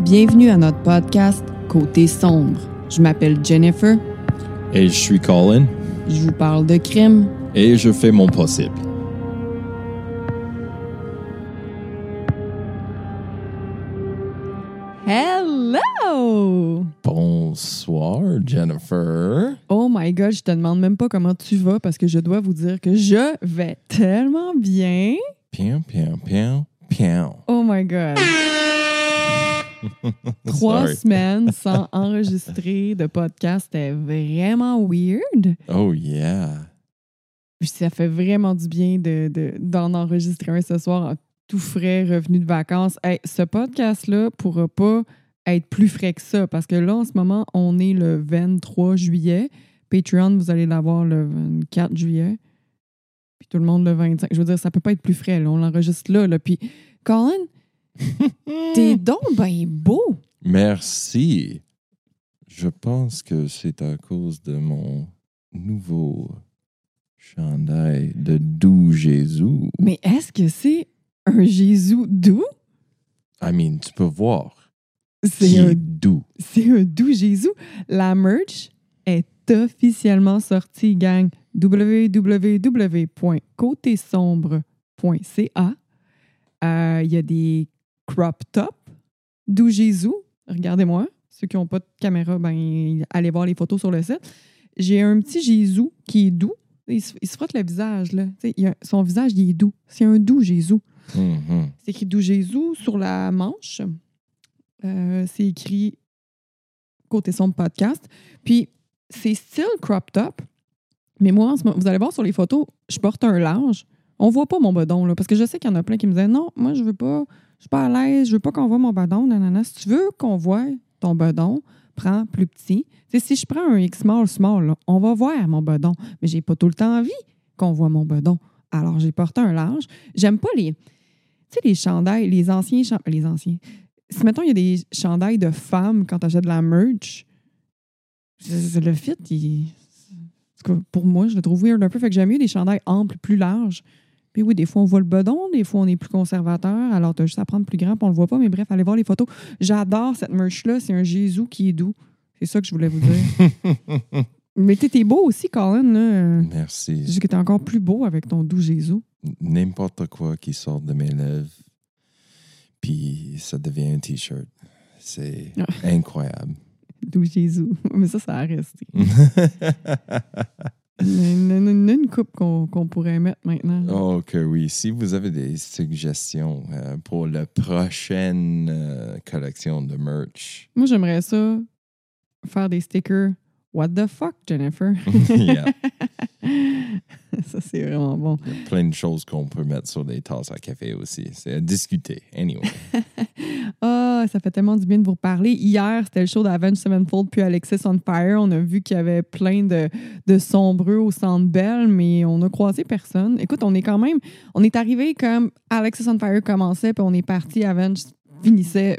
Bienvenue à notre podcast Côté sombre. Je m'appelle Jennifer. Et je suis Colin. Je vous parle de crime. Et je fais mon possible. Hello! Bonsoir, Jennifer. Oh my god, je te demande même pas comment tu vas parce que je dois vous dire que je vais tellement bien. Pian, pian, pian, pian. Oh my god. Trois Sorry. semaines sans enregistrer de podcast, c'était vraiment weird. Oh, yeah. Puis ça fait vraiment du bien de, de- d'en enregistrer un ce soir en tout frais, revenu de vacances. Hey, ce podcast-là pourra pas être plus frais que ça parce que là, en ce moment, on est le 23 juillet. Patreon, vous allez l'avoir le 24 juillet. Puis tout le monde le 25. Je veux dire, ça peut pas être plus frais. Là. On l'enregistre là, là. Puis, Colin, t'es donc ben beau. Merci. Je pense que c'est à cause de mon nouveau chandail de doux Jésus. Mais est-ce que c'est un Jésus doux? I mean, tu peux voir. C'est un doux? C'est un doux Jésus. La merch est officiellement sortie, gang. www.côtesombre.ca. Euh, Il y a des crop tops doux Jésus. Regardez-moi. Ceux qui n'ont pas de caméra, ben, allez voir les photos sur le site. J'ai un petit Jésus qui est doux. Il se, il se frotte le visage. Là. Il a- son visage, il est doux. C'est un doux Jésus. Mhm. C'est écrit Doux Jésus sur la manche. Euh, c'est écrit Côté sombre podcast. Puis c'est style crop top. Mais moi, en ce moment, vous allez voir sur les photos, je porte un large. On voit pas mon bedon, là. Parce que je sais qu'il y en a plein qui me disaient Non, moi, je veux pas, je suis pas à l'aise, je veux pas qu'on voit mon bedon. Nanana. Si tu veux qu'on voit ton bedon, prends plus petit. Tu sais, si je prends un X small, small, là, on va voir mon bedon. Mais j'ai pas tout le temps envie qu'on voit mon bedon. Alors, j'ai porté un large. J'aime pas les. Les chandails, les anciens Les anciens. Si, mettons, il y a des chandails de femmes quand achètes de la merch, le fit, il- pour moi, je le trouve weird un peu. Fait que j'aime mieux des chandails amples, plus larges. Puis oui, des fois, on voit le bedon, des fois, on est plus conservateur. Alors, tu as juste à prendre plus grand, puis on le voit pas. Mais bref, allez voir les photos. J'adore cette merch-là. C'est un Jésus qui est doux. C'est ça que je voulais vous dire. mais t'es t'es beau aussi, Colin. Là. Merci. dis que t'es encore plus beau avec ton doux Jésus. N'importe quoi qui sort de mes lèvres, puis ça devient un t-shirt. C'est Ah. incroyable. Doux Jésus. Mais ça, ça a resté. Une, une- une- une coupe qu'on qu'on pourrait mettre maintenant. oh que oui. Si vous avez des suggestions euh, pour la prochaine euh, collection de merch, Moi, j'aimerais ça faire des stickers. What the fuck, Jennifer? Yeah. ça, c'est vraiment bon. il y a plein de choses qu'on peut mettre sur des tasses à café aussi. C'est à discuter. Anyway. Ah, ça fait tellement du bien de vous reparler. Hier, c'était le show d'Avenge Sevenfold puis Alexis on Fire. On a vu qu'il y avait plein de, de sombreux au Centre Bell, mais on a croisé personne. Écoute, on est quand même... On est arrivé comme Alexis on Fire commençait, puis on est parti, Avenge finissait.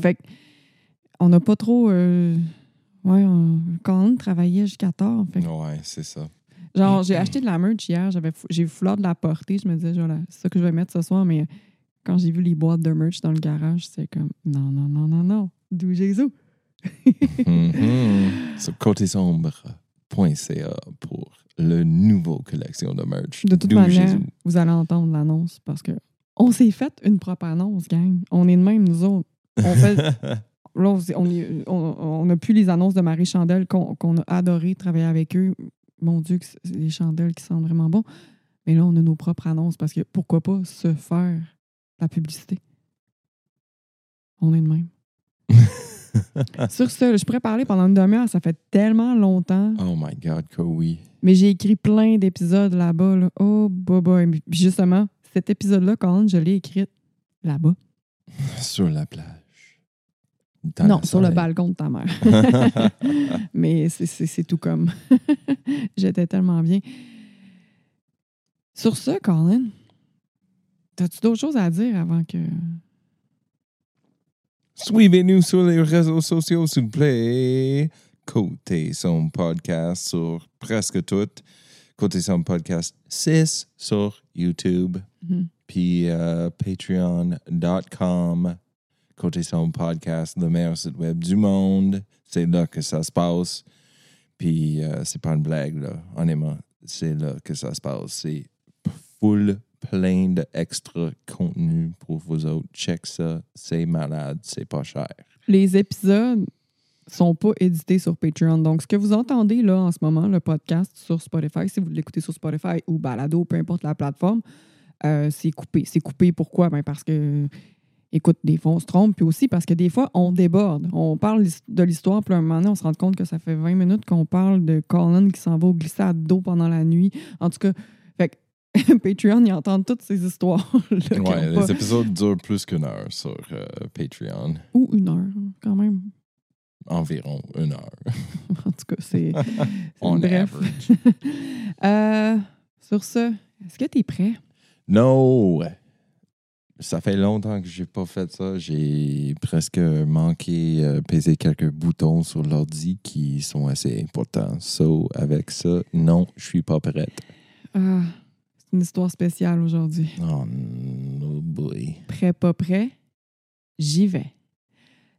Fait on n'a pas trop... euh, ouais, on, quand on travaillait jusqu'à tard. Fait Ouais, c'est ça. Genre, j'ai acheté de la merch hier, j'avais j'ai eu fleur de la porter. Je me disais, genre, c'est ça que je vais mettre ce soir, mais quand j'ai vu les boîtes de merch dans le garage, c'était comme, non, non, non, non, non, d'où Jésus? Mhm. Sur côtesombre.ca pour le nouveau collection de merch. De toute D'où manière, Jésus. vous allez entendre l'annonce parce que on s'est fait une propre annonce, gang. On est de même, nous autres. On fait. Là, on on n'a plus les annonces de Marie Chandelle qu'on qu'on a adoré travailler avec eux. Mon Dieu, des chandelles qui sentent vraiment bon. Mais là, on a nos propres annonces parce que pourquoi pas se faire la publicité? On est de même. Sur ce, je pourrais parler pendant une demi-heure. Ça fait tellement longtemps. oh my God, que oui. Mais j'ai écrit plein d'épisodes là-bas. Là. Oh, boy, Puis justement, cet épisode-là, quand je l'ai écrit là-bas. Sur la plage. Non, sur le balcon de ta mère. Mais c'est- tout comme. J'étais tellement bien. Sur ce, Colin, as-tu d'autres choses à dire avant que. Suivez-nous sur les réseaux sociaux, s'il vous plaît. Côté son podcast sur presque tout. Côté son podcast 6 sur YouTube. Mhm. Puis euh, patreon.com Côté son podcast, le meilleur site web du monde. C'est là que ça se passe. Puis euh, c'est pas une blague, là. Honnêtement, c'est là que ça se passe. C'est full plein d'extra contenu pour vous autres. Check ça. C'est malade. C'est pas cher. Les épisodes sont pas édités sur Patreon. Donc, ce que vous entendez là en ce moment, le podcast sur Spotify, si vous l'écoutez sur Spotify ou Balado, peu importe la plateforme, euh, c'est coupé. C'est coupé pourquoi? Ben parce que, écoute, des fois, on se trompe, puis aussi parce que des fois, on déborde. On parle de l'histoire, puis à un moment donné, on se rend compte que ça fait 20 minutes qu'on parle de Colin qui s'en va au glissade d'eau pendant la nuit. En tout cas, fait que Patreon, ils entendent toutes ces Ouais, les épisodes durent plus qu'une heure sur euh, Patreon. Ou une heure, quand même. Environ une heure. en tout cas, c'est. On bref. euh, sur ce, est-ce que tu es prêt? Non! Ça fait longtemps que j'ai pas fait ça. J'ai presque manqué euh, peser quelques boutons sur l'ordi qui sont assez importants. So, avec ça, non, je suis pas prête. Ah, c'est une histoire spéciale aujourd'hui. Oh, no boy. Prêt, pas prêt? J'y vais.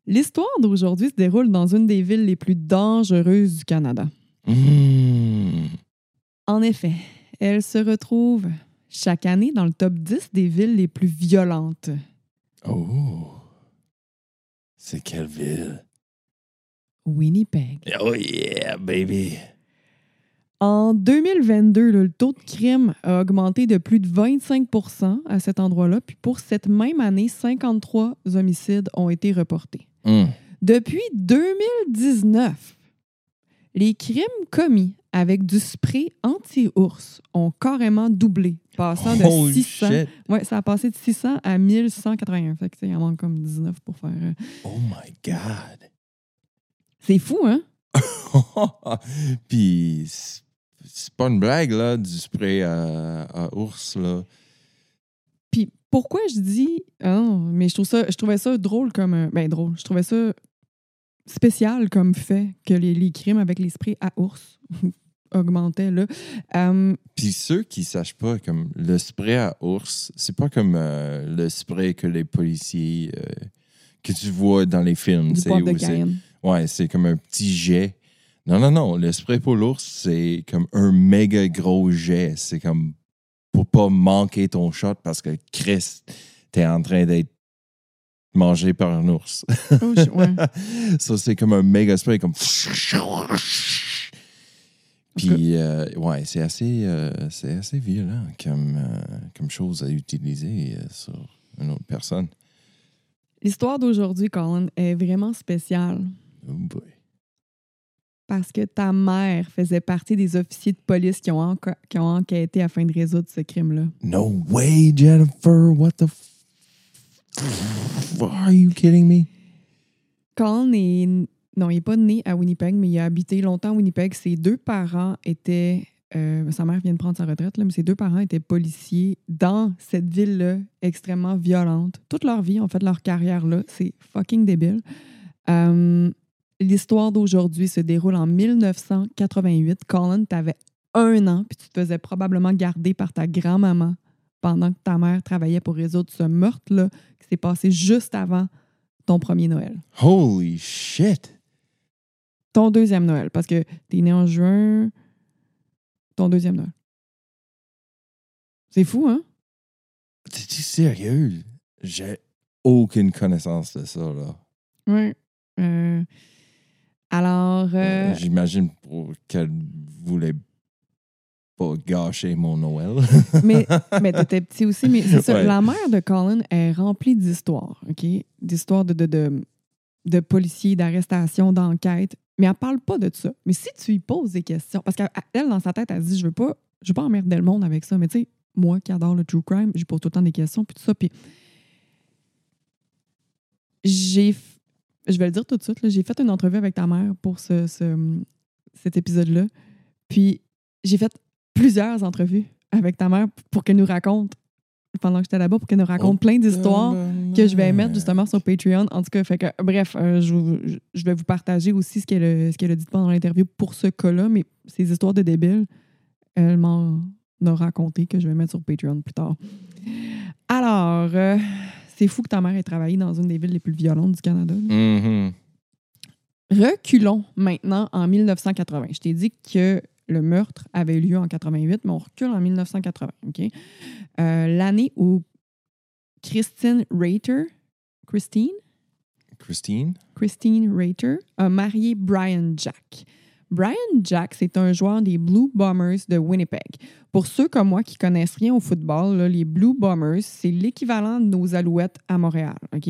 L'histoire d'aujourd'hui se déroule dans une des villes les plus dangereuses du Canada. Mm. En effet, elle se retrouve chaque année dans le top 10 des villes les plus violentes. Oh! C'est quelle ville? Winnipeg. Oh yeah, baby! En 2022, le taux de crime a augmenté de plus de 25% à cet endroit-là. Puis pour cette même année, 53 homicides ont été reportés. Mm. Depuis 2019, les crimes commis avec du spray anti-ours ont carrément doublé, passant de Holy 600. shit! Ouais, ça a passé de 600 à 1181. Fait que, tu sais, il en manque comme 19 pour faire. euh, Oh my God! C'est fou, hein? Puis, c'est- c'est pas une blague, là, du spray à, à ours, là. Puis pourquoi je dis. Ah non, mais je, trouve ça, je trouvais ça drôle comme. un- Ben, drôle. Je trouvais ça spécial comme fait que les, les crimes avec les sprays à ours augmentaient, là. Euh, Puis ceux qui sachent pas, comme le spray à ours, c'est pas comme euh, le spray que les policiers euh, que tu vois dans les films. c'est. Ouais, c'est comme un petit jet. Non, non, non. Le spray pour l'ours, c'est comme un méga gros jet. C'est comme pour pas manquer ton shot parce que Chris, t'es en train d'être mangé par un ours. Oh, ouais. Ça, c'est comme un méga spray, comme. Puis, euh, ouais, c'est assez, euh, c'est assez violent comme, euh, comme chose à utiliser sur une autre personne. L'histoire d'aujourd'hui, Colin, est vraiment spéciale Oh boy. parce que ta mère faisait partie des officiers de police qui ont, enca- qui ont enquêté afin de résoudre ce crime-là. No way, Jennifer. What the f... Are you kidding me? Colin est. Non, il n'est pas né à Winnipeg, mais il a habité longtemps à Winnipeg. Ses deux parents étaient. euh, sa mère vient de prendre sa retraite, là, mais ses deux parents étaient policiers dans cette ville-là extrêmement violente. Toute leur vie, ont fait leur carrière là. C'est fucking débile. Euh, L'histoire d'aujourd'hui se déroule en 1988. Colin, tu avais un an, puis tu te faisais probablement garder par ta grand-maman pendant que ta mère travaillait pour résoudre ce meurtre-là qui s'est passé juste avant ton premier Noël. Holy shit. Ton deuxième Noël, parce que t'es né en juin. Ton deuxième Noël. C'est fou, hein? T'es-tu sérieux? J'ai aucune connaissance de ça, là. Oui. alors, euh, J'imagine pour qu'elle voulait pas gâcher mon Noël. mais, mais t'étais petit aussi, mais c'est ça. Ouais. La mère de Colin est remplie d'histoires, OK? D'histoires de, de, de, de policiers, d'arrestations, d'enquêtes. Mais elle parle pas de ça. Mais si tu lui poses des questions, parce qu'elle, dans sa tête, elle dit Je veux pas, je veux pas emmerder le monde avec ça. Mais tu sais, moi qui adore le true crime, je pose tout le temps des questions, puis tout ça. Puis j'ai. Je vais le dire tout de suite, j'ai fait une entrevue avec ta mère pour ce- cet épisode-là. Puis j'ai fait plusieurs entrevues avec ta mère pour qu'elle nous raconte, pendant que j'étais là-bas, pour qu'elle nous raconte plein d'histoires que je vais mettre justement sur Patreon. En tout cas, fait que, bref, euh, je, vais vous partager aussi ce qu'elle a, dit pendant l'interview pour ce cas-là, mais ces histoires de débiles, elle m'en a raconté que je vais mettre sur Patreon plus tard. Alors, euh, c'est fou que ta mère ait travaillé dans une des villes les plus violentes du Canada. Mhm. Reculons maintenant en 1980. Je t'ai dit que le meurtre avait eu lieu en 88, mais on recule en 1980. OK? Euh, L'année où Christine Rater, Christine, Christine? Christine Rater a marié Brian Jack. Brian Jack, c'est un joueur des Blue Bombers de Winnipeg. Pour ceux comme moi qui connaissent rien au football, là, les Blue Bombers, c'est l'équivalent de nos Alouettes à Montréal, OK?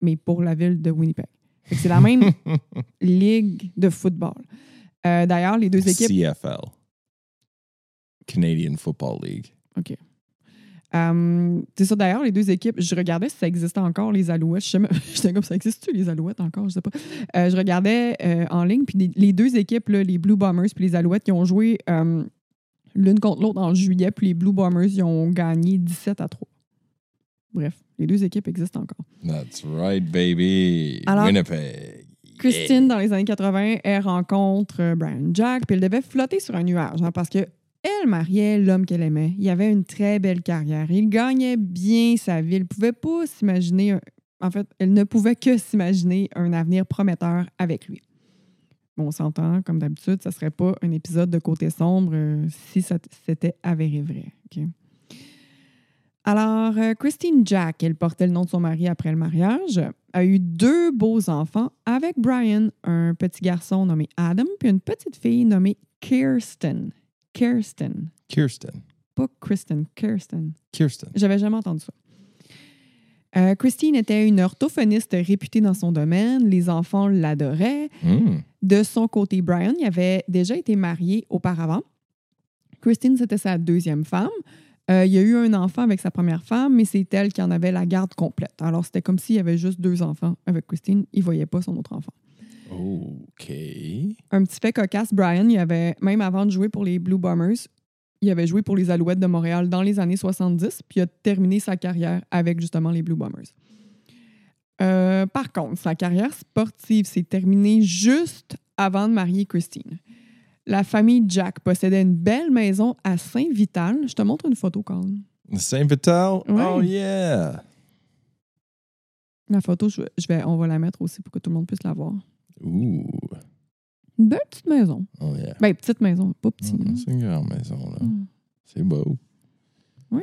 Mais pour la ville de Winnipeg. C'est la même ligue de football. Euh, D'ailleurs, les deux équipes. CFL. Canadian Football League. OK. Euh, c'est ça, d'ailleurs, les deux équipes, je regardais si ça existait encore, les Alouettes. Je sais même- J'étais comme, ça existe-tu, les Alouettes, encore? Je sais pas. Euh, je regardais euh, en ligne, puis les, les deux équipes, là, les Blue Bombers puis les Alouettes, qui ont joué euh, l'une contre l'autre en juillet, puis les Blue Bombers, ils ont gagné 17 à 3. Bref, les deux équipes existent encore. That's right, baby. Alors, Winnipeg. Christine, dans les années 80, elle rencontre euh, Brian Jack, puis elle devait flotter sur un nuage, hein, parce que elle mariait l'homme qu'elle aimait. Il avait une très belle carrière. Il gagnait bien sa vie. Elle pouvait pas s'imaginer. En fait, elle ne pouvait que s'imaginer un avenir prometteur avec lui. Bon, on s'entend, comme d'habitude, ça serait pas un épisode de côté sombre euh, si ça c'était avéré vrai. Alors, euh, Christine Jack, elle portait le nom de son mari après le mariage, a eu deux beaux enfants avec Brian, un petit garçon nommé Adam, puis une petite fille nommée Kirsten. Kirsten. Kirsten. Pas Kristen, Kirsten. Kirsten. J'avais jamais entendu ça. Euh, Christine était une orthophoniste réputée dans son domaine. Les enfants l'adoraient. Hmm. De son côté, Brian il avait déjà été marié auparavant. Christine, c'était sa deuxième femme. Euh, il y a eu un enfant avec sa première femme, mais c'est elle qui en avait la garde complète. Alors, c'était comme s'il y avait juste deux enfants avec Christine. Il ne voyait pas son autre enfant. OK. Un petit fait cocasse, Brian, il avait, même avant de jouer pour les Blue Bombers, il avait joué pour les Alouettes de Montréal dans les années 70, puis il a terminé sa carrière avec justement les Blue Bombers. Euh, par contre, sa carrière sportive s'est terminée juste avant de marier Christine. La famille Jack possédait une belle maison à Saint-Vital. Je te montre une photo, quand même. Saint Vital? Ouais. Oh, yeah. La photo, je, vais, on va la mettre aussi pour que tout le monde puisse la voir. Ooh. Une belle petite maison. Oh, yeah. Ben, petite maison, pas. Mm, hein. C'est une grande maison, là. Mm. C'est beau. Oui.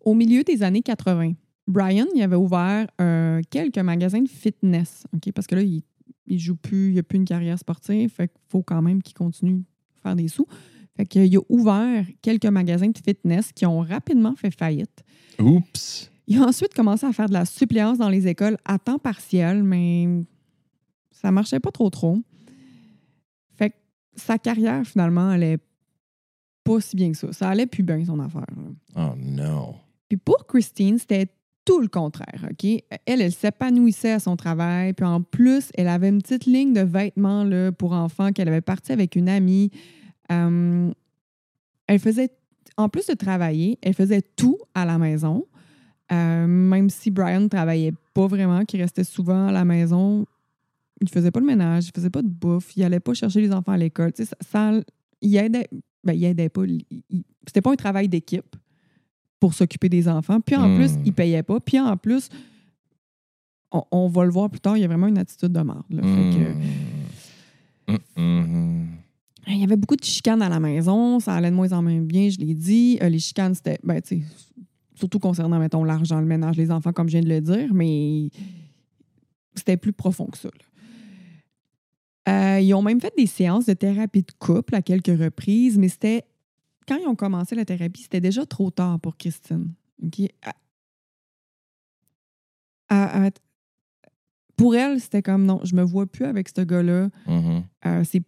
Au milieu des années 80, Brian il avait ouvert euh, quelques magasins de fitness, ok, parce que là, il, il joue plus, il n'a plus une carrière sportive, fait qu'il faut quand même qu'il continue à faire des sous. Fait qu'il a ouvert quelques magasins de fitness qui ont rapidement fait faillite. Oups. Il a ensuite commencé à faire de la suppléance dans les écoles à temps partiel, mais ça marchait pas trop trop. Fait que sa carrière, finalement, allait pas si bien que ça. Ça allait plus bien, son affaire. là. Oh, non. Puis pour Christine, c'était tout le contraire, OK? Elle, elle s'épanouissait à son travail. Puis en plus, elle avait une petite ligne de vêtements là, pour enfants qu'elle avait partie avec une amie. Euh, elle faisait, en plus de travailler, elle faisait tout à la maison. Euh, même si Brian ne travaillait pas vraiment, qu'il restait souvent à la maison, il faisait pas le ménage, il faisait pas de bouffe, il allait pas chercher les enfants à l'école. Ça, ça- il aidait, ben, il aidait pas. C'était pas un travail d'équipe pour s'occuper des enfants. Puis en Hmm. plus, il payait pas. Puis en plus, on, on va le voir plus tard, il y a vraiment une attitude de merde. là. Fait que- Mm. Mm, mm. il y avait beaucoup de chicanes à la maison, ça allait de moins en moins bien, je l'ai dit. Euh, les chicanes, c'était, ben, surtout concernant, mettons, l'argent, le ménage, les enfants, comme je viens de le dire, mais c'était plus profond que ça. Euh, ils ont même fait des séances de thérapie de couple à quelques reprises, mais c'était, quand ils ont commencé la thérapie, c'était déjà trop tard pour Christine. À- à- pour elle, c'était comme non, je me vois plus avec ce gars-là. Mhm. Euh, c'est...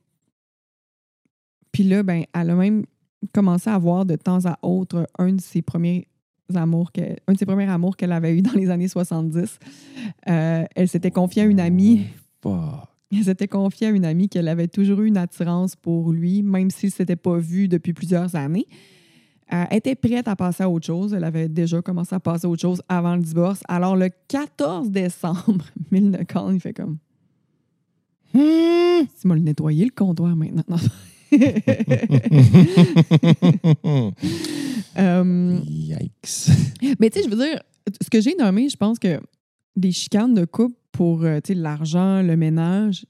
Puis là, ben, elle a même commencé à voir de temps à autre un de ses premiers amours, que- un de ses premiers amours qu'elle avait eu dans les années 70. Euh, elle s'était confiée à une amie. Fuck. Elle s'était confiée à une amie qu'elle avait toujours eu une attirance pour lui, même s'il ne s'était pas vu depuis plusieurs années. Elle était prête à passer à autre chose. Elle avait déjà commencé à passer à autre chose avant le divorce. Alors, le 14 décembre, Milne Kahn, il fait comme Hmm. Tu m'as le nettoyé le comptoir maintenant. Non. Euh, Yikes. mais tu sais, je veux dire, ce que j'ai nommé, je pense que des chicanes de couple pour euh, l'argent, le ménage,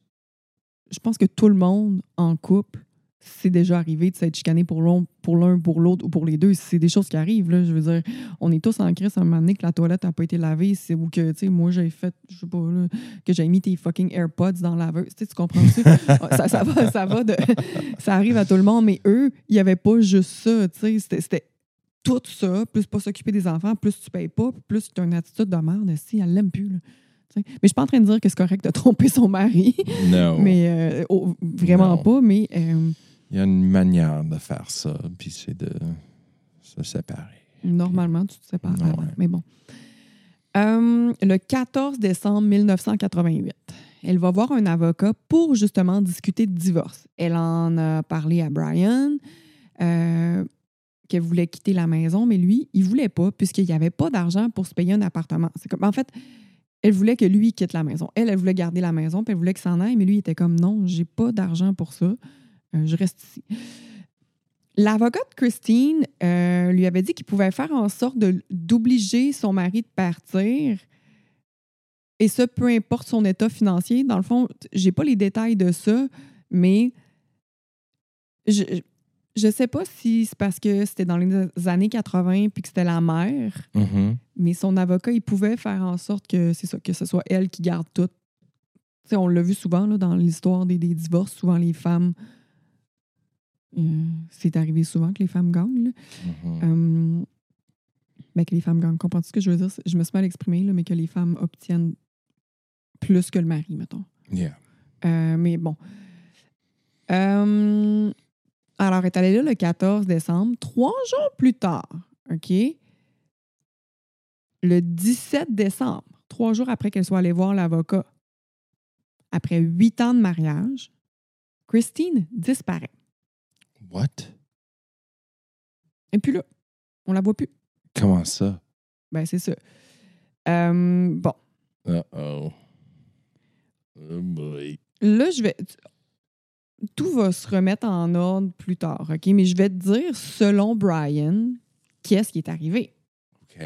je pense que tout le monde en couple, c'est déjà arrivé de s'être chicané pour l'un, pour l'un, pour l'autre ou pour les deux. C'est des choses qui arrivent. Là. Je veux dire, on est tous en crise à un moment donné que la toilette n'a pas été lavée c'est, ou que, tu sais, moi, j'ai fait, je sais pas, là, que j'ai mis tes fucking AirPods dans la laveuse. Tu comprends ça? ça, ça va, ça va de... Ça arrive à tout le monde, mais eux, il n'y avait pas juste ça. C'était, c'était tout ça, plus pas s'occuper des enfants, plus tu payes pas, plus tu as une attitude de merde, si elle l'aime plus, là. Mais je suis pas en train de dire que c'est correct de tromper son mari, Non. mais euh, oh, vraiment Non. pas, mais... euh, Il y a une manière de faire ça, puis c'est de se séparer. Normalement, tu te sépares avant. Mais bon. Euh, le 14 décembre 1988, elle va voir un avocat pour justement discuter de divorce. Elle en a parlé à Brian, euh, qu'elle voulait quitter la maison, mais lui, il voulait pas, puisqu'il n'y avait pas d'argent pour se payer un appartement. C'est comme, en fait, elle voulait que lui quitte la maison. Elle, elle voulait garder la maison, puis elle voulait qu'il s'en aille, mais lui, il était comme non, j'ai pas d'argent pour ça. Euh, je reste ici. L'avocate Christine euh, lui avait dit qu'il pouvait faire en sorte d'obliger son mari de partir. Et ça, peu importe son état financier. Dans le fond, j'ai pas les détails de ça, mais je sais pas si c'est parce que c'était dans les années 80 puis que c'était la mère, Mhm. mais son avocat, il pouvait faire en sorte que c'est ça, que ce soit elle qui garde tout. On l'a vu souvent là, dans l'histoire des, des divorces, souvent les femmes. euh, c'est arrivé souvent que les femmes gagnent. Euh, ben, que les femmes gagnent. Comprends-tu ce que je veux dire? Je me suis mal exprimée, là, mais que les femmes obtiennent plus que le mari, mettons. Yeah. Euh, mais bon. Euh, alors, elle est allée là le 14 décembre. Trois jours plus tard, OK? Le 17 décembre, trois jours après qu'elle soit allée voir l'avocat, après huit ans de mariage, Christine disparaît. What? Et puis là, on la voit plus. Comment ça? Ben, c'est ça. Euh, bon. Uh-oh. Oh boy. Là, je vais. Tout va se remettre en ordre plus tard, OK? Mais je vais te dire, selon Brian, qu'est-ce qui est arrivé? OK.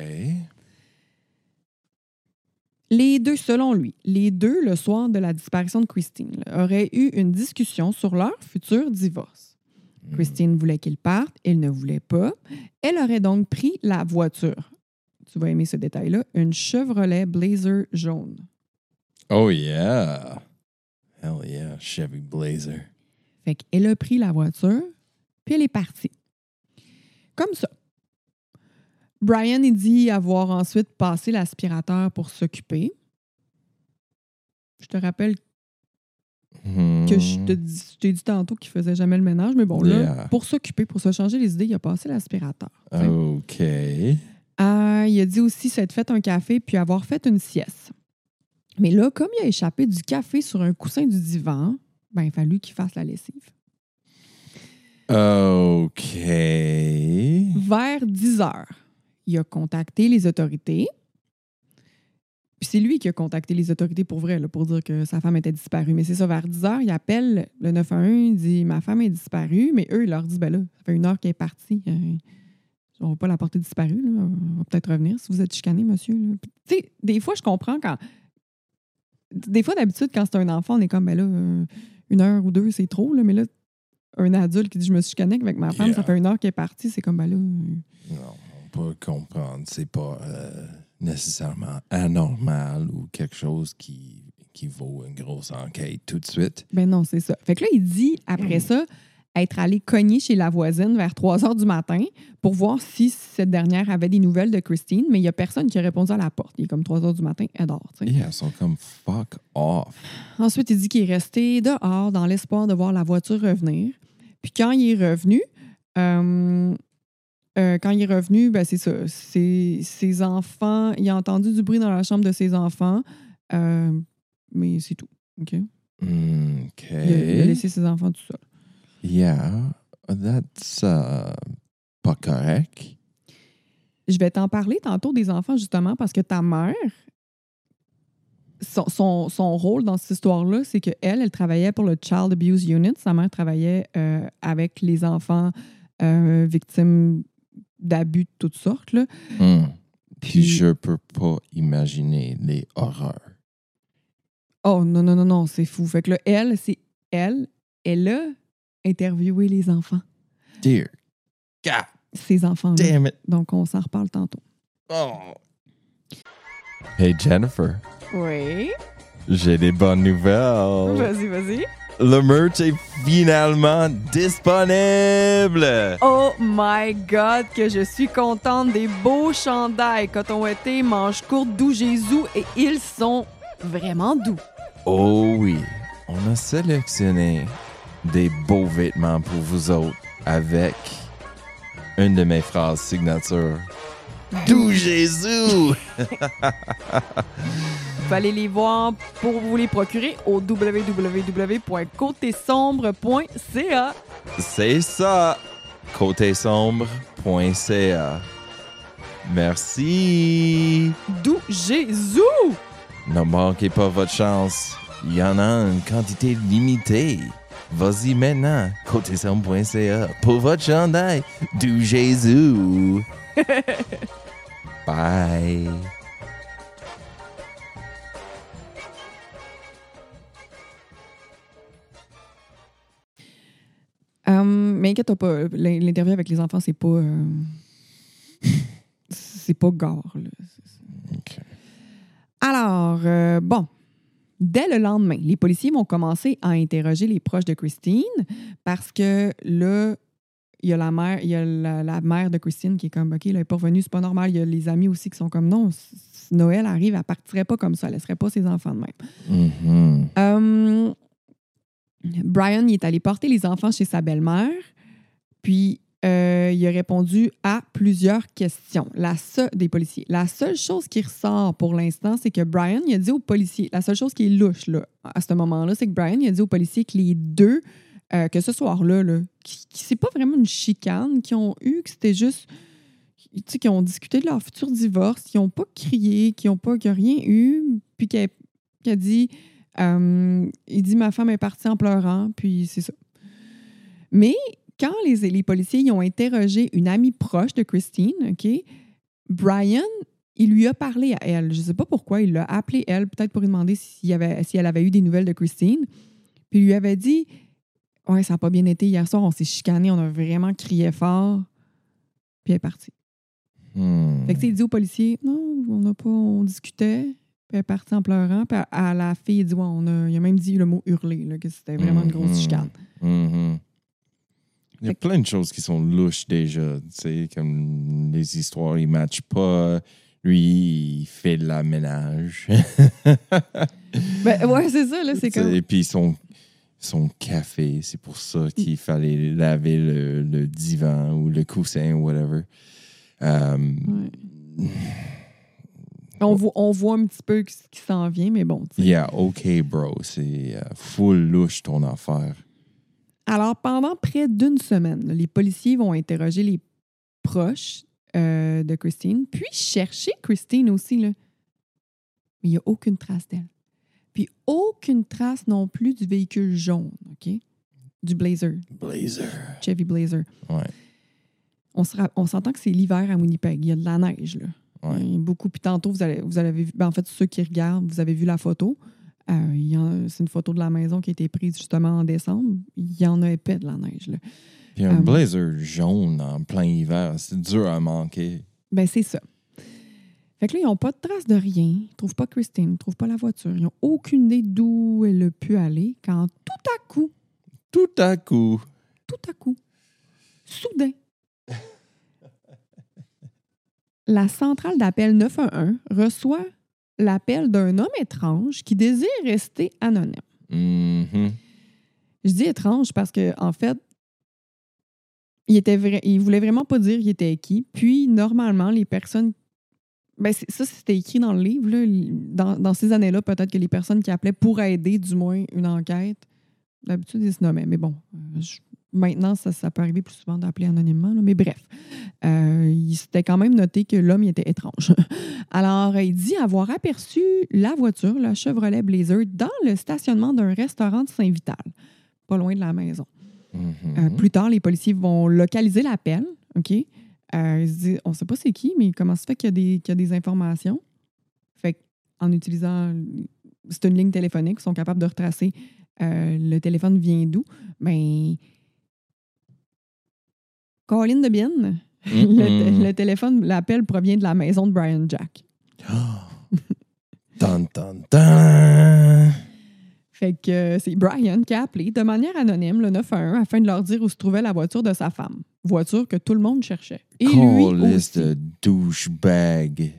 Les deux, selon lui, les deux, le soir de la disparition de Christine, là, auraient eu une discussion sur leur futur divorce. Hmm. Christine voulait qu'il parte, il ne voulait pas. Elle aurait donc pris la voiture. Tu vas aimer ce détail-là, une Chevrolet Blazer jaune. Oh yeah. Hell yeah. Chevy Blazer. Fait qu'elle a pris la voiture, puis elle est partie. Comme ça. Brian, il dit avoir ensuite passé l'aspirateur pour s'occuper. Je te rappelle que je te je t'ai dit tantôt qu'il faisait jamais le ménage, mais bon, là, pour s'occuper, pour se changer les idées, il a passé l'aspirateur. OK. Euh, il a dit aussi s'être fait un café puis avoir fait une sieste. Mais là, comme il a échappé du café sur un coussin du divan, ben, il a fallu qu'il fasse la lessive. OK. Vers 10 heures, il a contacté les autorités. Puis c'est lui qui a contacté les autorités pour vrai, là, pour dire que sa femme était disparue. Mais c'est ça, vers 10 heures, il appelle le 911, il dit Ma femme est disparue. Mais eux, ils leur disent Ben là, ça fait une heure qu'elle est partie. Euh, on va pas la porter disparue. Là. On va peut-être revenir si vous êtes chicané, monsieur. Tu sais, des fois, je comprends quand. Des fois, d'habitude, quand c'est un enfant, on est comme Ben là, euh, une heure ou deux, c'est trop. Là. Mais là, un adulte qui dit Je me suis chicané avec ma femme, Yeah. ça fait une heure qu'elle est partie, c'est comme Ben là. euh, Non, on peut comprendre. C'est pas euh, nécessairement anormal ou quelque chose qui, qui vaut une grosse enquête tout de suite. Ben non, c'est ça. Fait que là, il dit, après Mm. ça, être allé cogner chez la voisine vers 3 heures du matin pour voir si cette dernière avait des nouvelles de Christine, mais il n'y a personne qui a répondu à la porte. Il est comme 3 heures du matin, elle dort. Yeah, ils sont comme fuck off. Ensuite, il dit qu'il est resté dehors dans l'espoir de voir la voiture revenir. Puis quand il est revenu, euh, euh, quand il est revenu, ben c'est ça. Ses, ses enfants, il a entendu du bruit dans la chambre de ses enfants, euh, mais c'est tout. OK? Mm, OK. Il, a, il a laissé ses enfants tout seuls. Yeah, that's uh, pas correct. Je vais t'en parler tantôt des enfants, justement, parce que ta mère, son, son, son rôle dans cette histoire-là, c'est qu'elle, elle travaillait pour le Child Abuse Unit. Sa mère travaillait euh, avec les enfants euh, victimes d'abus de toutes sortes. Là. Hmm. Puis Puis- je peux pas imaginer les horreurs. Oh non, non, non, non, c'est fou. Fait que là, elle, c'est elle, elle a interviewé les enfants. Dear God Ces enfants damn it. Donc, on s'en reparle tantôt. Oh. Hey Jennifer, Oui. j'ai des bonnes nouvelles. Vas-y, vas-y. Le merch est finalement disponible. Oh my God, que je suis contente des beaux chandails coton été, manches courtes, doux Jésus, et ils sont vraiment doux. Oh oui, on a sélectionné des beaux vêtements pour vous autres avec une de mes phrases signature. D'où Jésus! Vous allez les voir pour vous les procurer au www.côtesombre.ca. C'est ça! Côtesombre.ca. Merci! D'où Jésus! Ne manquez pas votre chance. Il y en a une quantité limitée. Vas-y maintenant, côtesombre.ca pour votre chandail du Jésus. Bye. Euh, mais inquiète pas, l'in- l'interview avec les enfants, c'est pas. euh, c'est pas gore. là. Alors, euh, bon. Dès le lendemain, les policiers vont commencer à interroger les proches de Christine parce que là, il y a la mère, il y a la, la mère de Christine qui est comme OK, là, elle n'est pas revenue, c'est pas normal. Il y a les amis aussi qui sont comme non, si Noël arrive, elle partirait pas comme ça, elle laisserait pas ses enfants de même. Mhm. Euh, Brian il est allé porter les enfants chez sa belle-mère, puis euh, il a répondu à plusieurs questions la seule, des policiers. La seule chose qui ressort pour l'instant, c'est que Brian il a dit aux policiers, la seule chose qui est louche là, à ce moment-là, c'est que Brian a dit aux policiers que les deux, euh, que ce soir-là, c'est pas vraiment une chicane qu'ils ont eu, que c'était juste tu sais, qui ont discuté de leur futur divorce, qui n'ont pas crié, qui n'ont pas, rien eu, puis qui a, qui a dit, euh, il dit ma femme est partie en pleurant, puis c'est ça. Mais quand les, les policiers ils ont interrogé une amie proche de Christine, ok, Brian, il lui a parlé à elle. Je ne sais pas pourquoi, il l'a appelé elle, peut-être pour lui demander s'il y avait, si elle avait eu des nouvelles de Christine. Puis il lui avait dit Ouais, ça n'a pas bien été hier soir, on s'est chicané, on a vraiment crié fort. Puis elle est partie. Hmm. Fait que, il dit au policier, non, on n'a pas, on discutait. Puis elle est partie en pleurant. Puis à, à la fille, il dit, ouais, on a, il a même dit le mot hurler, là, que c'était vraiment une grosse Mhm. chicane. Mhm. Il y a plein de choses qui sont louches déjà. Tu sais, comme les histoires, ils ne matchent pas. Lui, il fait de la ménage. Ben, ouais, c'est ça, là, c'est comme. Et puis son, son café, c'est pour ça qu'il fallait laver le, le divan ou le coussin ou whatever. Ouais. On, voit, on voit un petit peu ce qui s'en vient, mais bon. tu sais. Yeah, OK, bro. C'est euh, full louche ton affaire. Alors, pendant près d'une semaine, les policiers vont interroger les proches euh, de Christine, puis chercher Christine aussi. Là. Mais il n'y a aucune trace d'elle. Puis aucune trace non plus du véhicule jaune, OK? Du Blazer, Blazer. Chevy Blazer. Ouais. On s'entend que c'est l'hiver à Winnipeg. Il y a de la neige, là. Ouais. Beaucoup. Puis tantôt, vous, allez, vous avez vu. ben, en fait, ceux qui regardent, vous avez vu la photo. Euh, c'est une photo de la maison qui a été prise justement en décembre. Il y en a épais de la neige, là. Puis un Euh, blazer jaune en plein hiver, c'est dur à manquer. Ben, c'est ça. Fait que là, ils n'ont pas de trace de rien. Ils ne trouvent pas Christine, ils ne trouvent pas la voiture. Ils n'ont aucune idée d'où elle a pu aller quand tout à coup, Tout à coup. tout à coup, soudain, la centrale d'appel 911 reçoit l'appel d'un homme étrange qui désire rester anonyme. Mhm. Je dis étrange parce que en fait, il était vrai, il voulait vraiment pas dire il était qui. Puis normalement, les personnes, ben ça c'était écrit dans le livre. là. Dans, dans ces années-là, peut-être que les personnes qui appelaient pour aider, du moins une enquête, d'habitude ils se nommaient. Mais bon, euh, je- maintenant, ça, ça peut arriver plus souvent d'appeler anonymement, là, mais bref. Euh, il s'était quand même noté que l'homme était étrange. Alors, il dit avoir aperçu la voiture, la Chevrolet Blazer, dans le stationnement d'un restaurant de Saint-Vital, pas loin de la maison. Mhm. Euh, plus tard, les policiers vont localiser l'appel. OK? Euh, ils se disent, on ne sait pas c'est qui, mais comment ça fait qu'il y, a des- qu'il y a des informations? Fait en utilisant. C'est une ligne téléphonique, ils sont capables de retracer le téléphone vient d'où? Ben. Colin de Bien, le, le téléphone, l'appel provient de la maison de Brian Jack. Tan, tan, tan. Fait que euh, c'est Brian qui a appelé de manière anonyme le 911 afin de leur dire où se trouvait la voiture de sa femme. Voiture que tout le monde cherchait. Et lui Calisse aussi. de douchebag.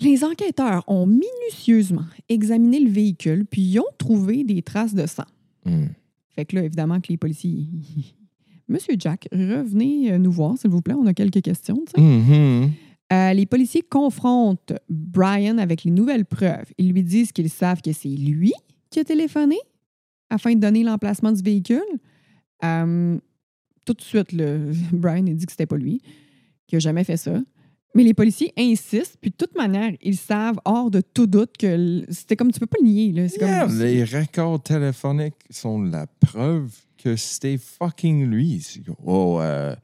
Les enquêteurs ont minutieusement examiné le véhicule puis ils ont trouvé des traces de sang. Hmm. Fait que là, évidemment que les policiers... Monsieur Jack, revenez euh, nous voir, s'il vous plaît. On a quelques questions. Mhm. Euh, les policiers confrontent Brian avec les nouvelles preuves. Ils lui disent qu'ils savent que c'est lui qui a téléphoné afin de donner l'emplacement du véhicule. Euh, tout de suite, le, Brian a dit que c'était pas lui, qu'il n'a jamais fait ça. Mais les policiers insistent, puis de toute manière, ils savent hors de tout doute que c'était comme tu peux pas le nier. Là. C'est comme- Yeah, les records téléphoniques sont la preuve que c'était fucking lui. Oh, euh,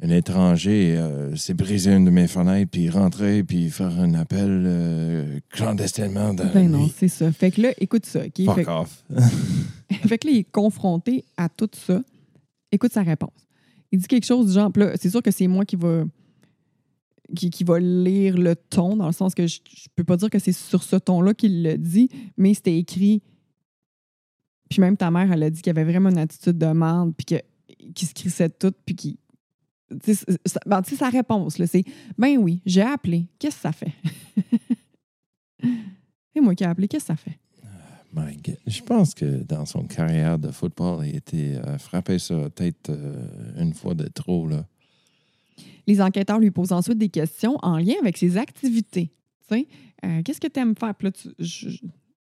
un étranger euh, s'est brisé une de mes fenêtres, puis rentrer, puis faire un appel euh, clandestinement dans Ben non, c'est ça. Fait que là, écoute ça. OK? Fuck Fait, off. fait que là, il est confronté à tout ça. Écoute sa réponse. Il dit quelque chose du genre, là, c'est sûr que c'est moi qui va qui, qui va lire le ton, dans le sens que je, je peux pas dire que c'est sur ce ton-là qu'il le dit, mais c'était écrit. Puis même ta mère, elle a dit qu'il y avait vraiment une attitude de merde, puis qu'il se crissait tout, puis qu'il. Tu sais, sa- ben, tu sais, sa réponse, c'est Ben oui, j'ai appelé. Qu'est-ce que ça fait? c'est moi qui ai appelé. Qu'est-ce que ça fait? God. Je pense que dans son carrière de football, il a été euh, frappé sur la tête euh, une fois de trop. Là. Les enquêteurs lui posent ensuite des questions en lien avec ses activités. Tu sais, euh, qu'est-ce que tu aimes faire? Puis là, tu- je,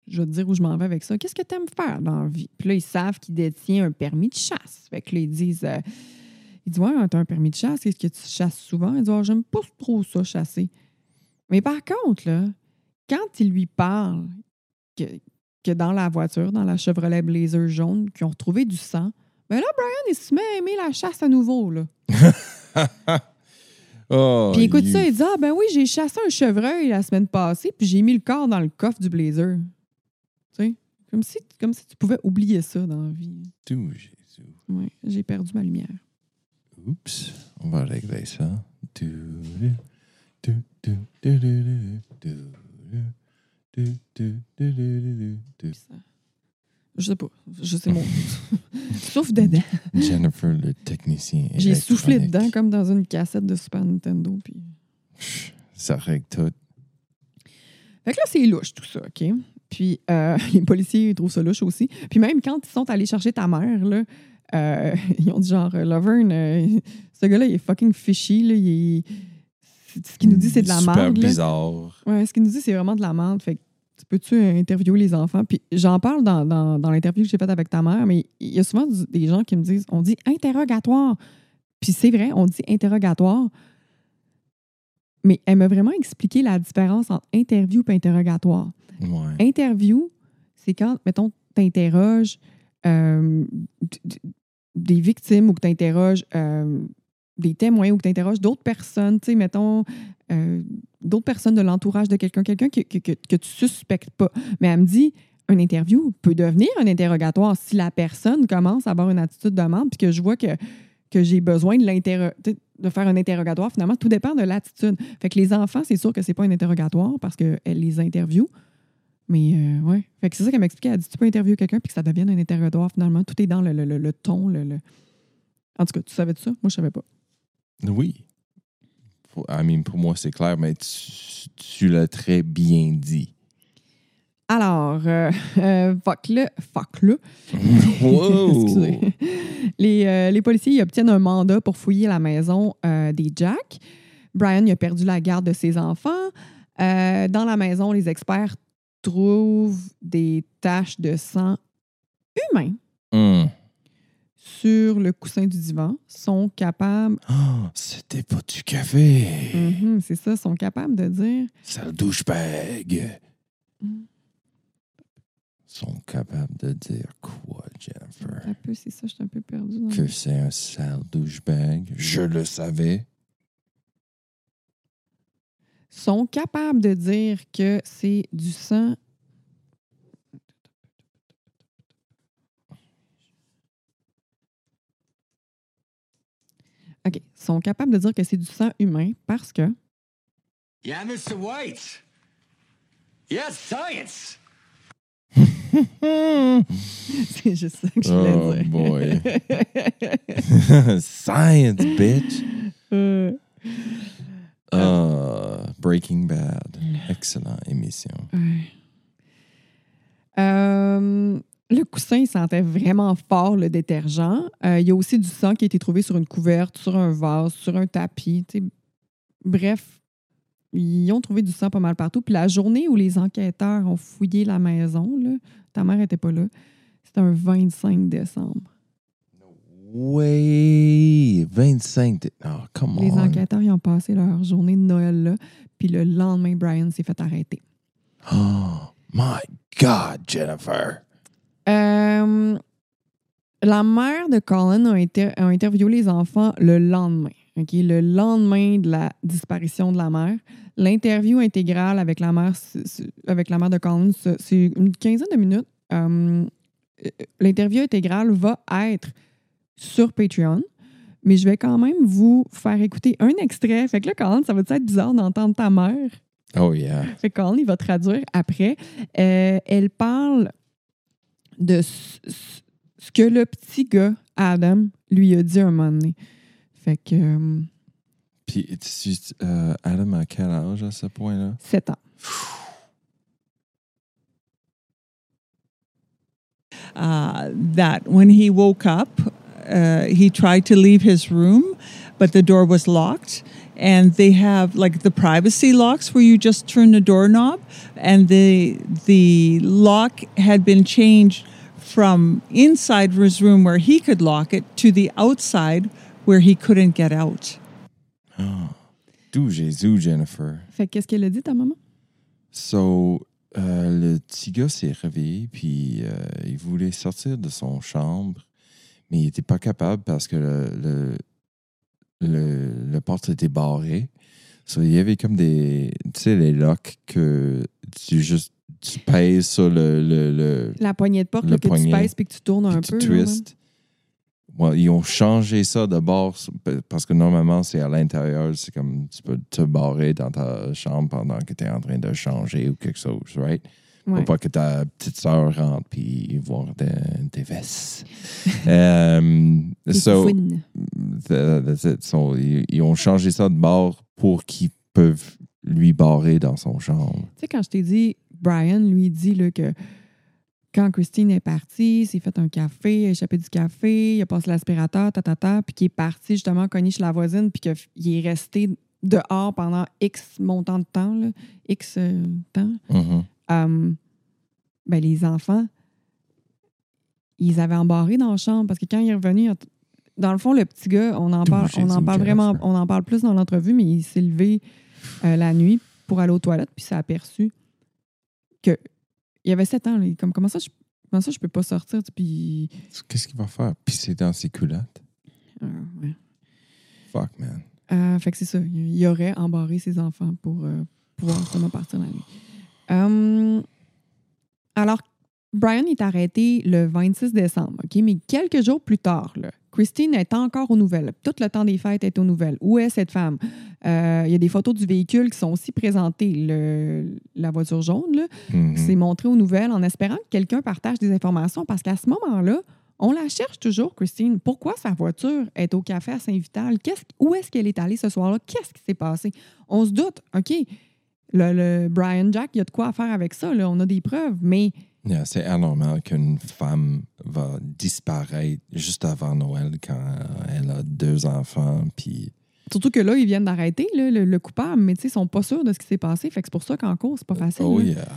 je- vais te dire où je m'en vais avec ça. Qu'est-ce que tu aimes faire dans la vie? Puis là, ils savent qu'il détient un permis de chasse. Fait que là, ils disent, euh, ils disent, ouais, t'as un permis de chasse. Est-ce que tu chasses souvent? Ils disent, Ah, j'aime pas trop ça, chasser. Mais par contre, là, quand il lui parle que, que dans la voiture, dans la Chevrolet Blazer jaune, qu'ils ont retrouvé du sang, ben là, Brian, il se met à aimer la chasse à nouveau, là. oh, Puis écoute you- ça, il dit Ah, ben oui, j'ai chassé un chevreuil la semaine passée, puis j'ai mis le corps dans le coffre du blazer. Comme si, comme si tu pouvais oublier ça dans la vie. Tout, Jésus. Oui, j'ai perdu ma lumière. Oups, on va régler ça. Je sais pas. Je sais mon. Sauf dedans. Jennifer, le technicien. J'ai soufflé dedans comme dans une cassette de Super Nintendo. Ça règle tout. Fait que là, c'est louche tout ça, OK? Puis euh, les policiers ils trouvent ça louche aussi. Puis même quand ils sont allés chercher ta mère, là, euh, ils ont dit genre, euh, Lovern, euh, ce gars-là, il est fucking fishy. Là, il est- Ce qu'il nous dit, c'est de la Super merde. là. bizarre. Ouais, ce qu'il nous dit, c'est vraiment de la merde. Fait que tu peux-tu interviewer les enfants? Puis j'en parle dans, dans, dans l'interview que j'ai faite avec ta mère, mais il y a souvent des gens qui me disent on dit interrogatoire. Puis c'est vrai, on dit interrogatoire. Mais elle m'a vraiment expliqué la différence entre interview et interrogatoire. Ouais. Interview, c'est quand, mettons, tu interroges des victimes ou que tu interroges des témoins ou que tu interroges d'autres personnes, tu sais, mettons, euh, d'autres personnes de l'entourage de quelqu'un, quelqu'un que, que, que, tu suspectes pas. Mais elle me dit, un interview peut devenir un interrogatoire si la personne commence à avoir une attitude de merde puis que je vois que, que j'ai besoin de, l'interro- tu sais, de faire un interrogatoire. Finalement, tout dépend de l'attitude. Fait que les enfants, c'est sûr que c'est pas un interrogatoire parce qu'elle les interview. Mais euh, ouais. Fait que c'est ça qu'elle m'expliquait. Elle dit tu peux interviewer quelqu'un puis que ça devienne un interrogatoire finalement. Tout est dans le, le, le- ton. Le, En tout cas, tu savais de ça? Moi, je savais pas. Oui. I mean, pour moi, c'est clair, mais tu l'as très bien dit. Alors, euh, euh, fuck là, fuck là. Wow! Excusez. Les, euh, les policiers obtiennent un mandat pour fouiller la maison euh, des Jack. Brian a perdu la garde de ses enfants. Euh, dans la maison, les experts trouvent des taches de sang humain Hum. sur le coussin du divan sont capables, Ah, c'était pas du café. Mhm, c'est ça, sont capables de dire Sale douchebag. Mm. Sont capables de dire quoi, Jennifer? un peu, c'est ça, je suis un peu perdue. dans- Que c'est un sale douchebag. Je le savais. Sont capables de dire que c'est du sang. OK. Sont capables de dire que c'est du sang humain parce que Yeah, Mr. White. Yes, science. c'est juste ça que je voulais Oh dire. boy. Science, bitch. Euh, Ah, Breaking Bad. Excellent émission. ouais. Euh, le coussin, il sentait vraiment fort le détergent. Euh, il y a aussi du sang qui a été trouvé sur une couverte, sur un vase, sur un tapis. Bref, ils ont trouvé du sang pas mal partout. Puis la journée où les enquêteurs ont fouillé la maison, là, ta mère n'était pas là, c'était un 25 décembre. Oui, 25. de- Oh, come Les on. enquêteurs, ils ont passé leur journée de Noël là. Puis le lendemain, Brian s'est fait arrêter. Oh, my God, Jennifer. Euh, la mère de Colin a, inter- a interviewé les enfants le lendemain. OK? Le lendemain de la disparition de la mère. L'interview intégrale avec la mère, avec la mère de Colin, c'est une quinzaine de minutes. Euh, euh, L'interview intégrale va être sur Patreon. Mais je vais quand même vous faire écouter un extrait. Fait que là, Colin, ça va être bizarre d'entendre ta mère? Oh, yeah. fait que Colin, il va traduire après. Euh, elle parle de ce que le petit gars, Adam, lui a dit un moment donné. Fait que euh, Puis, tu, euh, Adam, à quel âge à ce point-là? 7 ans. uh, that when he woke up, uh, he tried to leave his room, but the door was locked. And they have like the privacy locks where you just turn the doorknob, and the the lock had been changed from inside his room where he could lock it to the outside where he couldn't get out. D'où Jésus, Jennifer? Fait que qu'est-ce qu'elle a dit, ta maman? So, euh, le petit gars s'est réveillé, puis euh, il voulait sortir de son chambre, mais il n'était pas capable parce que le, le, le, le porte était barré. So, il y avait comme des, tu sais, les locks que tu juste, tu pèses sur le, le, le La poignée de porte Le là, que poignet. tu pèses puis que tu tournes un peu. tu là, twists. Ouais, ils ont changé ça de bord parce que normalement, c'est à l'intérieur. C'est comme tu peux te barrer dans ta chambre pendant que tu es en train de changer ou quelque chose, right? ouais. Faut pas que ta petite soeur rentre puis voir de- tes vesses. Um, so, foufounes. th- that's it. So, ils, ils ont changé ça de bord pour qu'ils peuvent lui barrer dans son chambre. Tu sais, quand je t'ai dit, Brian lui dit là, que quand Christine est partie, s'est fait un café, a échappé du café, il a passé l'aspirateur, ta, ta, ta, puis qu'il est parti justement cogner chez la voisine, puis qu'il est resté dehors pendant X montant de temps, là, X euh, temps. Mhm. Euh, ben, les enfants, ils avaient embarré dans la chambre parce que quand il est revenu, dans le fond, le petit gars, on en parle, on en parle vraiment, on en parle plus dans l'entrevue, mais il s'est levé euh, la nuit pour aller aux toilettes, puis s'est aperçu que il avait 7 ans. là. Comme, comment ça, je, comment ça, je peux pas sortir? Puis, Qu'est-ce qu'il va faire? Pisser dans ses culottes? ouais. Fuck, man. Euh, fait que c'est ça. Il il aurait embarré ses enfants pour euh, pouvoir justement partir la nuit. Euh, alors, Brian est arrêté le 26 décembre, OK? Mais quelques jours plus tard, là, Christine est encore aux nouvelles. Tout le temps des fêtes est aux nouvelles. Où est cette femme? Euh, Il y a des photos du véhicule qui sont aussi présentées. Le- la voiture jaune, là, Mhm. c'est montré aux nouvelles en espérant que quelqu'un partage des informations parce qu'à ce moment-là, on la cherche toujours, Christine. Pourquoi sa voiture est au café à Saint-Vital? Où est-ce qu'elle est allée ce soir-là? Qu'est-ce qui s'est passé? On se doute, OK, le, le Brian Jack, il y a de quoi faire avec ça. Là. On a des preuves, mais Yeah, c'est anormal qu'une femme va disparaître juste avant Noël quand elle a deux enfants. Puis, surtout que là, ils viennent d'arrêter le, le coupable, mais ils sont pas sûrs de ce qui s'est passé. Fait que c'est pour ça qu'en cours, c'est pas facile. oh là. yeah.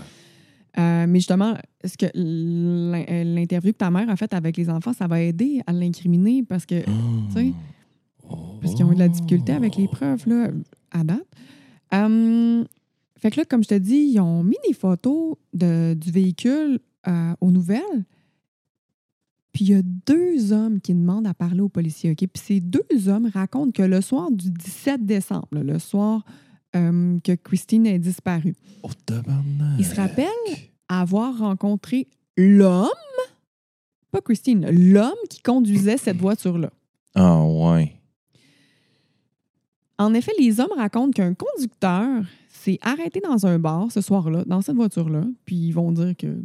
Euh, mais justement, est-ce que euh, l'interview que ta mère a faite avec les enfants, ça va aider à l'incriminer parce que tu sais, Oh. parce qu'ils ont eu de la difficulté avec les preuves là, à date? Euh, fait que là, comme je te dis, ils ont mis des photos de, du véhicule euh, aux nouvelles. Puis il y a deux hommes qui demandent à parler aux policiers. OK? Puis ces deux hommes racontent que le soir du 17 décembre, là, le soir euh, que Christine est disparue, Oh. Ils se rappellent? avoir rencontré l'homme, pas Christine, l'homme qui conduisait cette voiture-là. Ah, ouais. En effet, les hommes racontent qu'un conducteur s'est arrêté dans un bar ce soir-là, dans cette voiture-là, puis ils vont dire que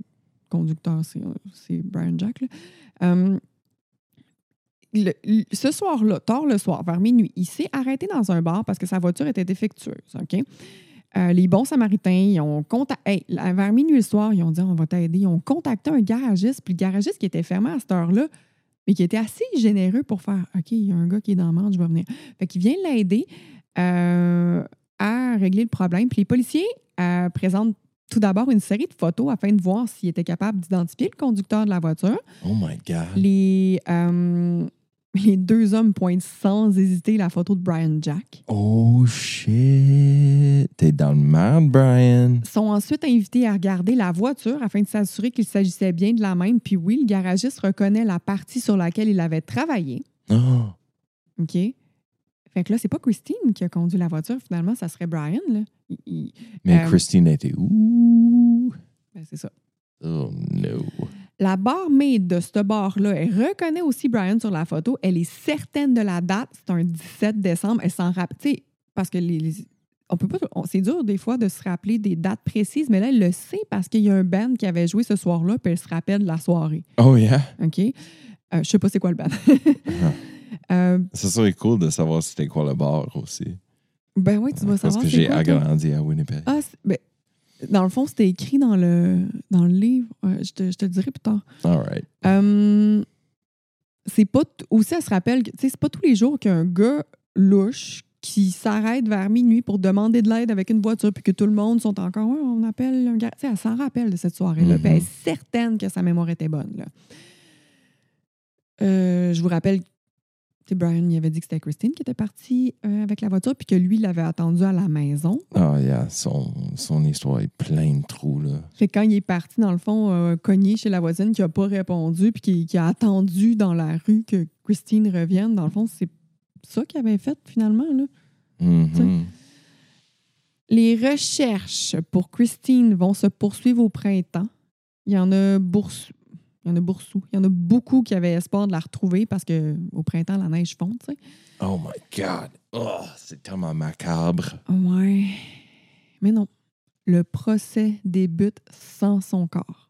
conducteur, c'est c'est Brian Jack. Euh, le- ce soir-là, tard le soir, vers minuit, il s'est arrêté dans un bar parce que sa voiture était défectueuse. OK? Euh, les bons samaritains, ils ont contacté. vers minuit le soir, ils ont dit on va t'aider. Ils ont contacté un garagiste, puis le garagiste qui était fermé à cette heure-là, mais qui était assez généreux pour faire OK, il y a un gars qui est dans le manche, je vais venir. Fait qu'il vient l'aider euh, à régler le problème. Puis les policiers euh, présentent tout d'abord une série de photos afin de voir s'il était capable d'identifier le conducteur de la voiture. Oh my God. Les, euh, les deux hommes pointent sans hésiter la photo de Brian Jack. Oh shit. T'es dans le merde, Brian. sont ensuite invités à regarder la voiture afin de s'assurer qu'il s'agissait bien de la même. Puis oui, le garagiste reconnaît la partie sur laquelle il avait travaillé. Oh. OK? Fait que là, c'est pas Christine qui a conduit la voiture. Finalement, ça serait Brian. Là. Il- il- Mais Euh, Christine était où? ben, c'est ça. Oh no. La barmaid de ce bar-là, elle reconnaît aussi Brian sur la photo. Elle est certaine de la date. C'est un 17 décembre. Elle s'en rappelle. Parce que les, les- on peut pas. C'est dur des fois de se rappeler des dates précises, mais là, elle le sait parce qu'il y a un band qui avait joué ce soir-là, puis elle se rappelle de la soirée. Oh yeah? OK? Euh, je sais pas c'est quoi le band. Euh, Ça serait cool de savoir c'était quoi le bar aussi. ben oui, tu vas Parce savoir. que c'est j'ai agrandi à Winnipeg. Ah, ben, dans le fond, c'était écrit dans le, dans le livre. Je, te, je te le dirai plus tard. All right. Euh, c'est pas aussi elle se rappelle que tu sais c'est pas tous les jours qu'un gars louche qui s'arrête vers minuit pour demander de l'aide avec une voiture puis que tout le monde sont encore ouais, on appelle un gars tu sais elle s'en rappelle de cette soirée là Mhm. elle est certaine que sa mémoire était bonne là. Euh, je vous rappelle Brian il avait dit que c'était Christine qui était partie euh, avec la voiture puis que lui il l'avait attendu à la maison Oh yeah. Son, son histoire est pleine de trous, là. Fait que quand il est parti, dans le fond, euh, cogner chez la voisine qui n'a pas répondu puis qui, qui a attendu dans la rue que Christine revienne, dans le fond, c'est ça qu'il avait fait finalement. Là. Mhm. Les recherches pour Christine vont se poursuivre au printemps. Il y en a bourse. Il y en a boursou. Il y en a beaucoup qui avaient espoir de la retrouver parce que au printemps, la neige fond, tu sais. Oh my God. Oh, c'est tellement macabre. Ouais. Mais non. Le procès débute sans son corps.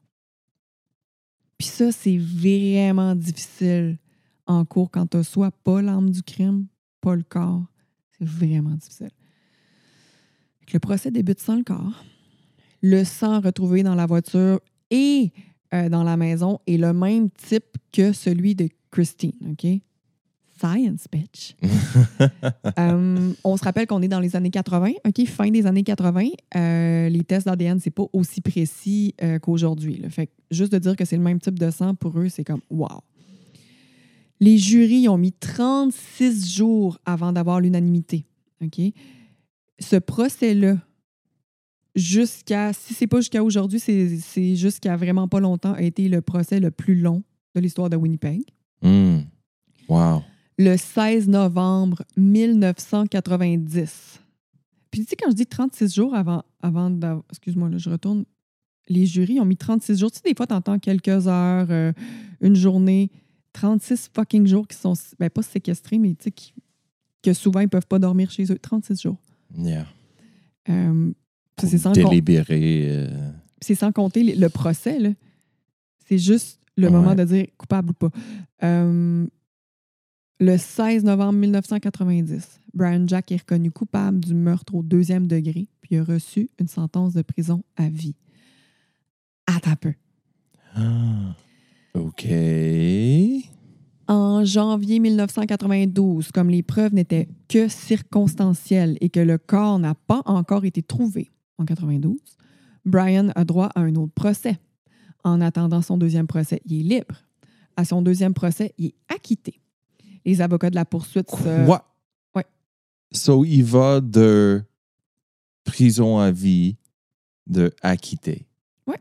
Puis ça, c'est vraiment difficile en cours quand tu soit pas l'arme du crime, pas le corps. C'est vraiment difficile. Le procès débute sans le corps. Le sang retrouvé dans la voiture et euh, dans la maison est le même type que celui de Christine, OK? Science, bitch. Euh, on se rappelle qu'on est dans les années 80, OK? Fin des années 80. Euh, les tests d'ADN, c'est pas aussi précis euh, qu'aujourd'hui. là. Fait que juste de dire que c'est le même type de sang, pour eux, c'est comme wow. Les jurys ont mis 36 jours avant d'avoir l'unanimité. OK? Ce procès-là, jusqu'à, si c'est pas jusqu'à aujourd'hui, c'est jusqu'à vraiment pas longtemps, a été le procès le plus long de l'histoire de Winnipeg Hmm. Wow. le 16 novembre 1990. Puis tu sais, quand je dis 36 jours avant, avant d'avoir... Excuse-moi, là, je retourne. Les jurys ont mis 36 jours. Tu sais, des fois, tu entends quelques heures, euh, une journée, 36 fucking jours qui sont, ben pas séquestrés, mais tu sais, qui- que souvent, ils peuvent pas dormir chez eux. 36 jours. Yeah. Euh, c'est sans, com- délibérer. euh, c'est sans compter le procès. là. C'est juste le Ouais. moment de dire coupable ou pas. Euh, le 16 novembre 1990, Brian Jack est reconnu coupable du meurtre au deuxième degré, puis a reçu une sentence de prison à vie. Attends un peu. Ah. OK. En janvier 1992, comme les preuves n'étaient que circonstancielles et que le corps n'a pas encore été trouvé en 92, Brian a droit à un autre procès. En attendant son deuxième procès, il est libre. À son deuxième procès, il est acquitté. Les avocats de la poursuite se- Quoi? ouais. So, il va de prison à vie de acquitté. Ouais.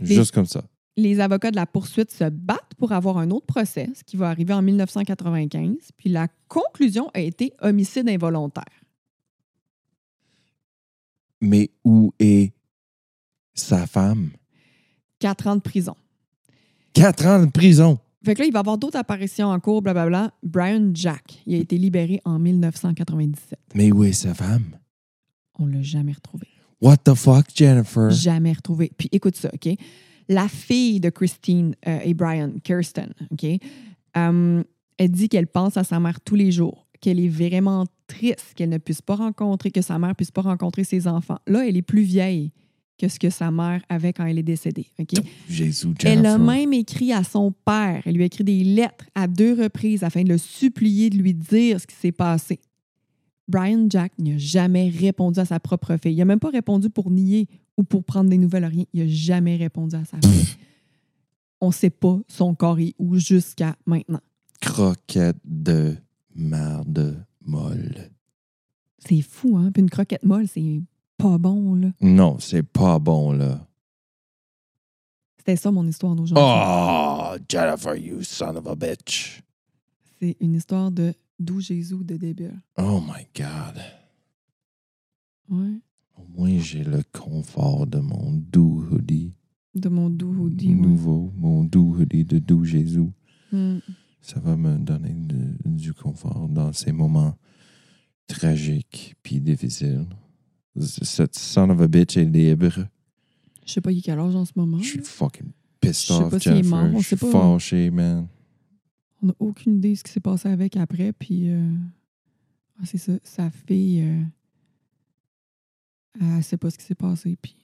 Juste comme ça. les avocats de la poursuite se battent pour avoir un autre procès, ce qui va arriver en 1995. Puis la conclusion a été homicide involontaire. Mais où est sa femme? Quatre ans de prison. Quatre ans de prison. Fait que là, il va y avoir d'autres apparitions en cours, blablabla. Brian Jack, il a été libéré en 1997. Mais où est sa femme? On l'a jamais retrouvé. What the fuck, Jennifer? Jamais retrouvé. Puis écoute ça, OK? La fille de Christine euh, et Brian, Kirsten, OK? euh, elle dit qu'elle pense à sa mère tous les jours, qu'elle est vraiment triste qu'elle ne puisse pas rencontrer, que sa mère puisse pas rencontrer ses enfants. Là, elle est plus vieille que ce que sa mère avait quand elle est décédée, OK? Jésus, Elle a même écrit à son père. Elle lui a écrit des lettres à deux reprises afin de le supplier de lui dire ce qui s'est passé. Brian Jack n'a jamais répondu à sa propre fille. Il n'a même pas répondu pour nier ou pour prendre des nouvelles, rien. Il n'a jamais répondu à sa fille. On ne sait pas son corps est où jusqu'à maintenant. Croquette de marde molle. C'est fou, hein? Puis une croquette molle, c'est pas bon, là. Non, c'est pas bon, là. C'était ça, mon histoire d'aujourd'hui. Oh, Jennifer, you son of a bitch. C'est une histoire de d'où Jésus de début. Oh my God. Ouais. Au moins, j'ai le confort de mon doux hoodie. De mon doux hoodie. ouais. Nouveau, mon doux hoodie de doux Jésus. Hmm. Ça va me donner de- du confort dans ces moments tragiques puis difficiles. Cette son of a bitch est libre. Je sais pas il est quel âge en ce moment. Je suis fucking pissed Je sais off, pas s'il est Jennifer. mort, on Je suis sait pas. fâché, man. On n'a aucune idée de ce qui s'est passé avec après. Puis, euh, ah, c'est ça. Sa fille, euh, elle sait pas ce qui s'est passé. Puis,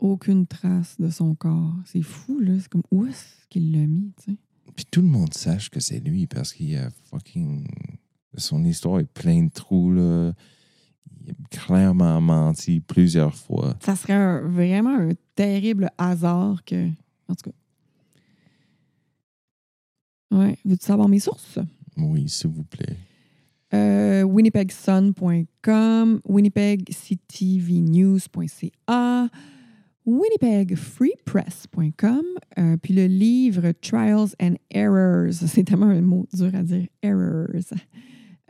aucune trace de son corps. C'est fou, là. C'est comme, où est-ce qu'il l'a mis, tu sais? Puis tout le monde sache que c'est lui parce qu'il a fucking. Son histoire est pleine de trous, là. Il a clairement menti plusieurs fois. Ça serait un- vraiment un terrible hasard que. En tout cas. Ouais. Veux-tu savoir mes sources? Oui, s'il vous plaît. Euh, winnipegsun.com, winnipegcityvnews.ca, winnipegfreepress.com, euh, puis le livre Trials and Errors, c'est tellement un mot dur à dire, Errors,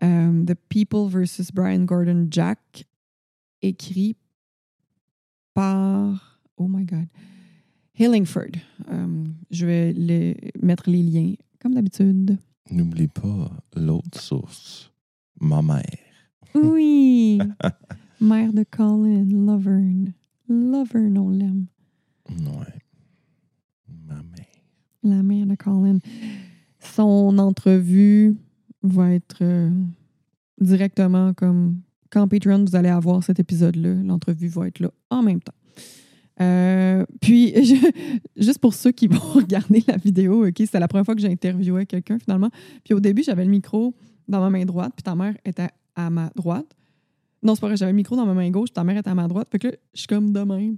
Euh, The People versus Brian Gordon Jack, écrit par, oh my God, Hillingford. Euh, je vais le- mettre les liens, comme d'habitude. N'oublie pas l'autre source, ma mère. Oui. Mère de Colin, Lovern. Lovern, on l'aime. Ouais. Ma mère. La mère de Colin. Son entrevue va être euh, directement comme quand Patreon, vous allez avoir cet épisode-là. L'entrevue va être là en même temps. Euh, puis, je- juste pour ceux qui vont regarder la vidéo, OK, c'était la première fois que j'ai interviewé quelqu'un finalement. Puis au début, j'avais le micro dans ma main droite, puis ta mère était à ma droite. Non, c'est pas vrai, j'avais le micro dans ma main gauche, ta mère était à ma droite. Fait que là, je suis comme de même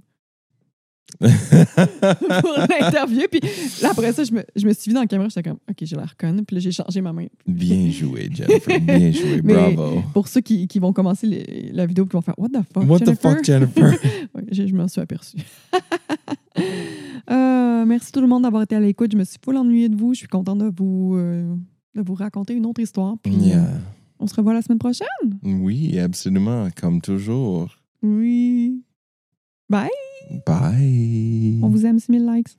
pour l'interview. Puis là, après ça, je me, je me suis vue dans la caméra, j'étais comme, OK, j'ai l'air conne. Puis là, j'ai changé ma main. Bien joué, Jennifer. Bien joué. Mais- Bravo. Pour ceux qui, qui vont commencer les- la vidéo, qui vont faire What the fuck, What the Jennifer? fuck, Jennifer? Ouais, je je m'en suis aperçue. Euh, merci tout le monde d'avoir été à l'écoute. Je me suis full ennuyée de vous. Je suis contente de vous, euh, de vous raconter une autre histoire. Puis euh, Yeah. On se revoit la semaine prochaine. Oui, absolument, comme toujours. Oui. Bye. Bye. On vous aime, 6000 likes.